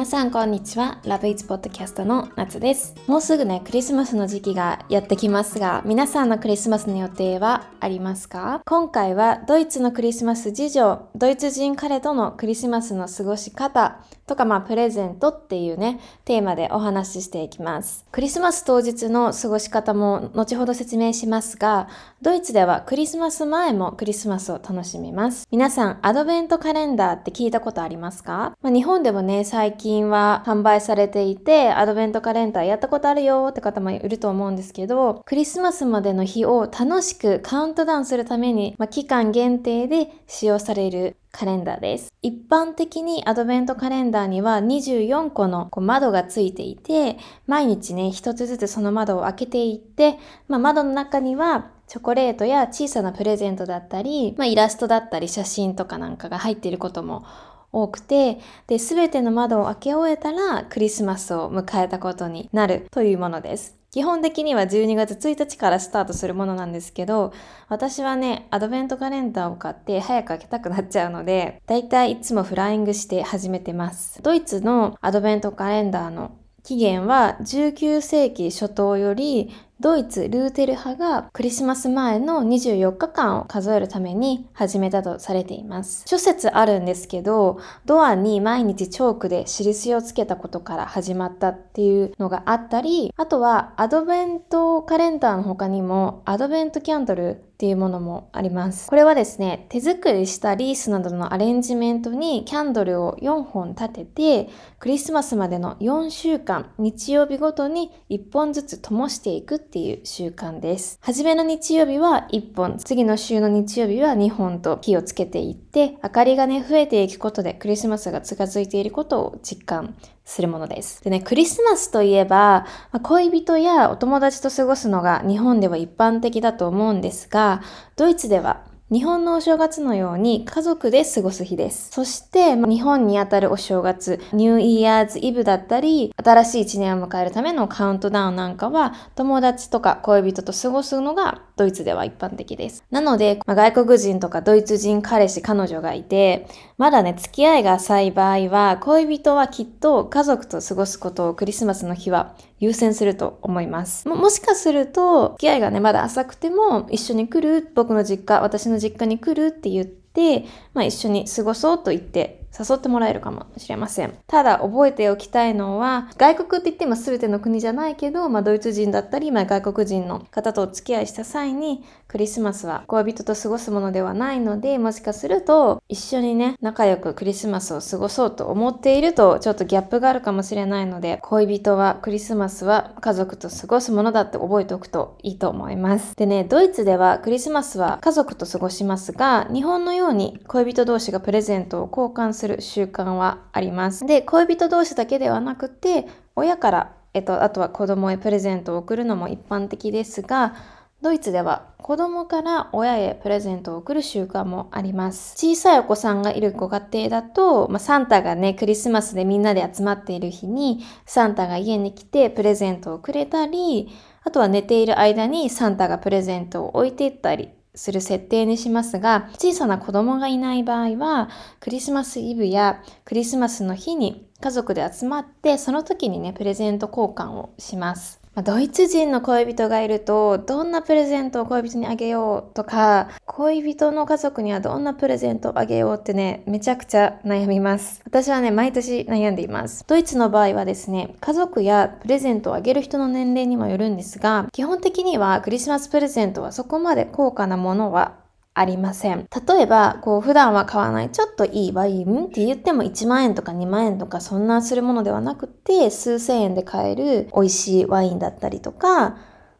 皆さんこんにちは。ラブイ t ポッドキャストの夏です。もうすぐね、クリスマスの時期がやってきますが、皆さんのクリスマスの予定はありますか？今回はドイツのクリスマス事情、ドイツ人彼とのクリスマスの過ごし方とか、まあ、プレゼントっていうね、テーマでお話ししていきます。クリスマス当日の過ごし方も後ほど説明しますが、ドイツではクリスマス前もクリスマスを楽しみます。皆さん、アドベントカレンダーって聞いたことありますか、まあ、日本でもね、最近近は販売されていて、アドベントカレンダーやったことあるよって方もいると思うんですけど、クリスマスまでの日を楽しくカウントダウンするために、まあ、期間限定で使用されるカレンダーです。一般的にアドベントカレンダーには24個のこう窓がついていて、毎日ね、一つずつその窓を開けていって、まあ、窓の中にはチョコレートや小さなプレゼントだったり、まあ、イラストだったり写真とかなんかが入っていることも多くて、で、すべての窓を開け終えたらクリスマスを迎えたことになるというものです。基本的には12月1日からスタートするものなんですけど、私はね、アドベントカレンダーを買って早く開けたくなっちゃうので、だいたいいつもフライングして始めてます。ドイツのアドベントカレンダーの起源は19世紀初頭よりドイツ・ルーテル派がクリスマス前の24日間を数えるために始めたとされています。諸説あるんですけど、ドアに毎日チョークで印をつけたことから始まったっていうのがあったり、あとはアドベントカレンダーの他にもアドベントキャンドルっていうものもあります。これはですね、手作りしたリースなどのアレンジメントにキャンドルを4本立てて、クリスマスまでの4週間、日曜日ごとに1本ずつ灯していくっていう習慣です。初めの日曜日は1本、次の週の日曜日は2本と火をつけていって、明かりがね、増えていくことでクリスマスが近づいていることを実感するものです。でね、クリスマスといえば、恋人やお友達と過ごすのが日本では一般的だと思うんですが、ドイツでは日本のお正月のように家族で過ごす日です。そして、日本にあたるお正月、ニューイヤーズイブだったり、新しい一年を迎えるためのカウントダウンなんかは、友達とか恋人と過ごすのがドイツでは一般的です。なので、まあ、外国人とかドイツ人彼氏、彼女がいて、まだね、付き合いが浅い場合は、恋人はきっと家族と過ごすことをクリスマスの日は優先すると思います。ももしかすると、付き合いがね、まだ浅くても、一緒に来る僕の実家、私の実家に来るって言って、まあ、一緒に過ごそうと言って誘ってもらえるかもしれません。ただ覚えておきたいのは、外国って言っても全ての国じゃないけど、まあ、ドイツ人だったり、まあ、外国人の方とお付き合いした際に、クリスマスは恋人と過ごすものではないので、もしかすると一緒にね、仲良くクリスマスを過ごそうと思っていると、ちょっとギャップがあるかもしれないので、恋人はクリスマスは家族と過ごすものだって覚えておくといいと思います。でね、ドイツではクリスマスは家族と過ごしますが、日本のように恋人同士がプレゼントを交換するする習慣はあります。で、恋人同士だけではなくて、親から、えっと、あとは子供へプレゼントを贈るのも一般的ですが、ドイツでは子供から親へプレゼントを贈る習慣もあります。小さいお子さんがいるご家庭だと、まあ、サンタがね、クリスマスでみんなで集まっている日に、サンタが家に来てプレゼントをくれたり、あとは寝ている間にサンタがプレゼントを置いていったりする設定にしますが、小さな子供がいない場合は、クリスマスイブやクリスマスの日に家族で集まって、その時にね、プレゼント交換をします。ま、ドイツ人の恋人がいると、どんなプレゼントを恋人にあげようとか、恋人の家族にはどんなプレゼントをあげようってね、めちゃくちゃ悩みます。私はね、毎年悩んでいます。ドイツの場合はですね、家族やプレゼントをあげる人の年齢にもよるんですが、基本的にはクリスマスプレゼントはそこまで高価なものはありません。例えば、こう、普段は買わないちょっといいワインって言っても1万円とか2万円とかそんなするものではなくて、数千円で買える美味しいワインだったりとか、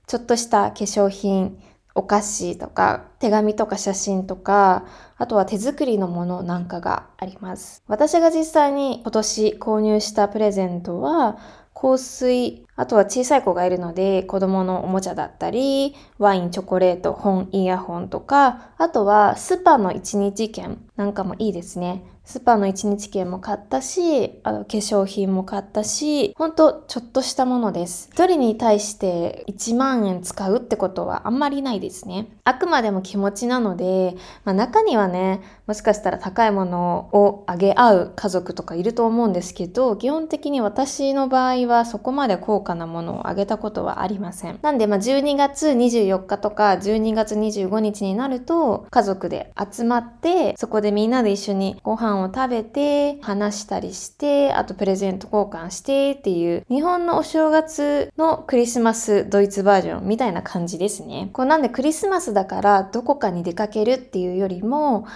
ちょっとした化粧品、お菓子とか、手紙とか写真とか、あとは手作りのものなんかがあります。私が実際に今年購入したプレゼントは、香水、あとは小さい子がいるので子供のおもちゃだったり、ワイン、チョコレート、本、イヤホンとか、あとはスーパーの一日券なんかもいいですね。スーパーの1日券も買ったし、あの化粧品も買ったし、ほんとちょっとしたものです。一人に対して1万円使うってことはあんまりないですね。あくまでも気持ちなので、まあ、中にはね、もしかしたら高いものをあげ合う家族とかいると思うんですけど、基本的に私の場合はそこまで高価なものをあげたことはありません。なんで、まあ、12月24日とか12月25日になると家族で集まって、そこでみんなで一緒にご飯をを食べて、話したりして、あとプレゼント交換してっていう、日本のお正月のクリスマスドイツバージョンみたいな感じですね。こうなんでクリスマスだからどこかに出かけるっていうよりも、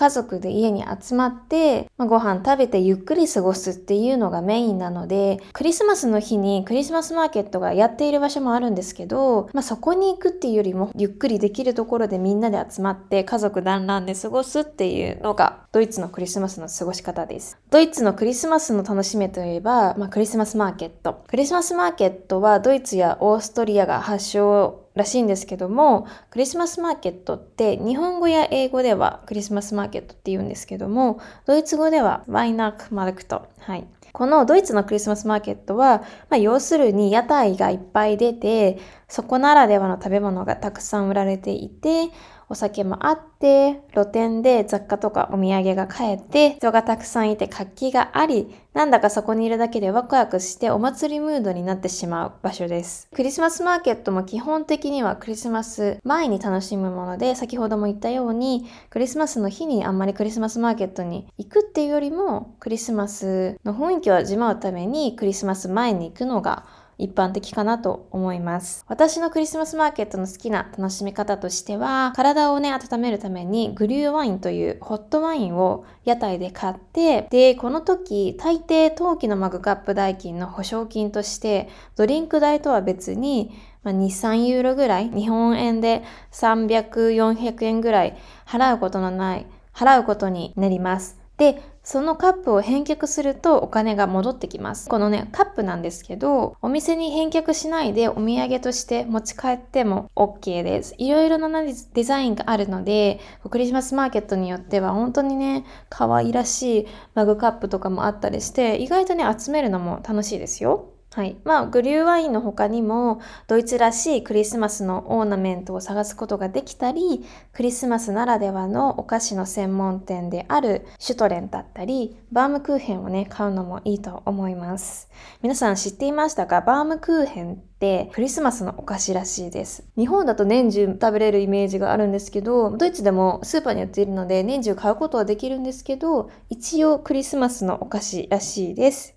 家族で家に集まって、まあ、ご飯食べてゆっくり過ごすっていうのがメインなので、クリスマスの日にクリスマスマーケットがやっている場所もあるんですけど、まあ、そこに行くっていうよりもゆっくりできるところでみんなで集まって家族団らんで過ごすっていうのがドイツのクリスマスの過ごし方です。ドイツのクリスマスの楽しみといえば、まあ、クリスマスマーケット。クリスマスマーケットはドイツやオーストリアが発祥らしいんですけども、クリスマスマーケットって日本語や英語ではクリスマスマーケットって言うんですけども、ドイツ語ではワイナークマルクト。はい。このドイツのクリスマスマーケットは、まあ、要するに屋台がいっぱい出て、そこならではの食べ物がたくさん売られていて、お酒もあって、露店で雑貨とかお土産が買えて、人がたくさんいて活気があり、なんだかそこにいるだけでワクワクしてお祭りムードになってしまう場所です。クリスマスマーケットも基本的にはクリスマス前に楽しむもので、先ほども言ったように、クリスマスの日にあんまりクリスマスマーケットに行くっていうよりも、クリスマスの雰囲気を味わうためにクリスマス前に行くのが一般的かなと思います。私のクリスマスマーケットの好きな楽しみ方としては、体をね、温めるためにグリューワインというホットワインを屋台で買って、で、この時、大抵陶器のマグカップ代金の保証金として、ドリンク代とは別に、まあ、2、3ユーロぐらい、日本円で300、400円ぐらい払うことのない、払うことになります。で、そのカップを返却するとお金が戻ってきます。このね、カップなんですけど、お店に返却しないでお土産として持ち帰っても OK です。いろいろなデザインがあるので、クリスマスマーケットによっては本当にね、可愛らしいマグカップとかもあったりして、意外とね、集めるのも楽しいですよ。はい。まあ、グリューワインの他にも、ドイツらしいクリスマスのオーナメントを探すことができたり、クリスマスならではのお菓子の専門店であるシュトレンだったり、バームクーヘンをね、買うのもいいと思います。皆さん知っていましたか？バームクーヘンってクリスマスのお菓子らしいです。日本だと年中食べれるイメージがあるんですけど、ドイツでもスーパーに売っているので年中買うことはできるんですけど、一応クリスマスのお菓子らしいです。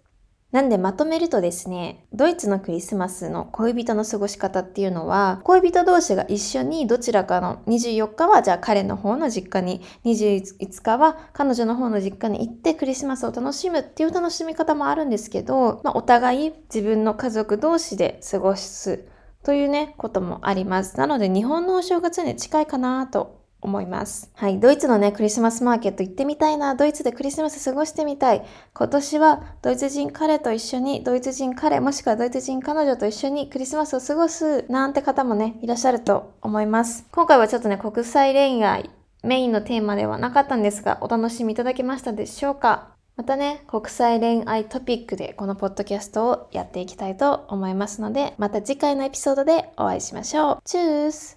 なんでまとめるとですね、ドイツのクリスマスの恋人の過ごし方っていうのは、恋人同士が一緒にどちらかの24日はじゃあ彼の方の実家に、25日は彼女の方の実家に行ってクリスマスを楽しむっていう楽しみ方もあるんですけど、まあ、お互い自分の家族同士で過ごすというね、こともあります。なので日本のお正月に近いかなと思います。はい。ドイツのね、クリスマスマーケット行ってみたいな。ドイツでクリスマス過ごしてみたい。今年はドイツ人彼と一緒に、ドイツ人彼、もしくはドイツ人彼女と一緒にクリスマスを過ごすなんて方もね、いらっしゃると思います。今回はちょっとね、国際恋愛メインのテーマではなかったんですが、お楽しみいただけましたでしょうかまたね、国際恋愛トピックでこのポッドキャストをやっていきたいと思いますので、また次回のエピソードでお会いしましょう。チュース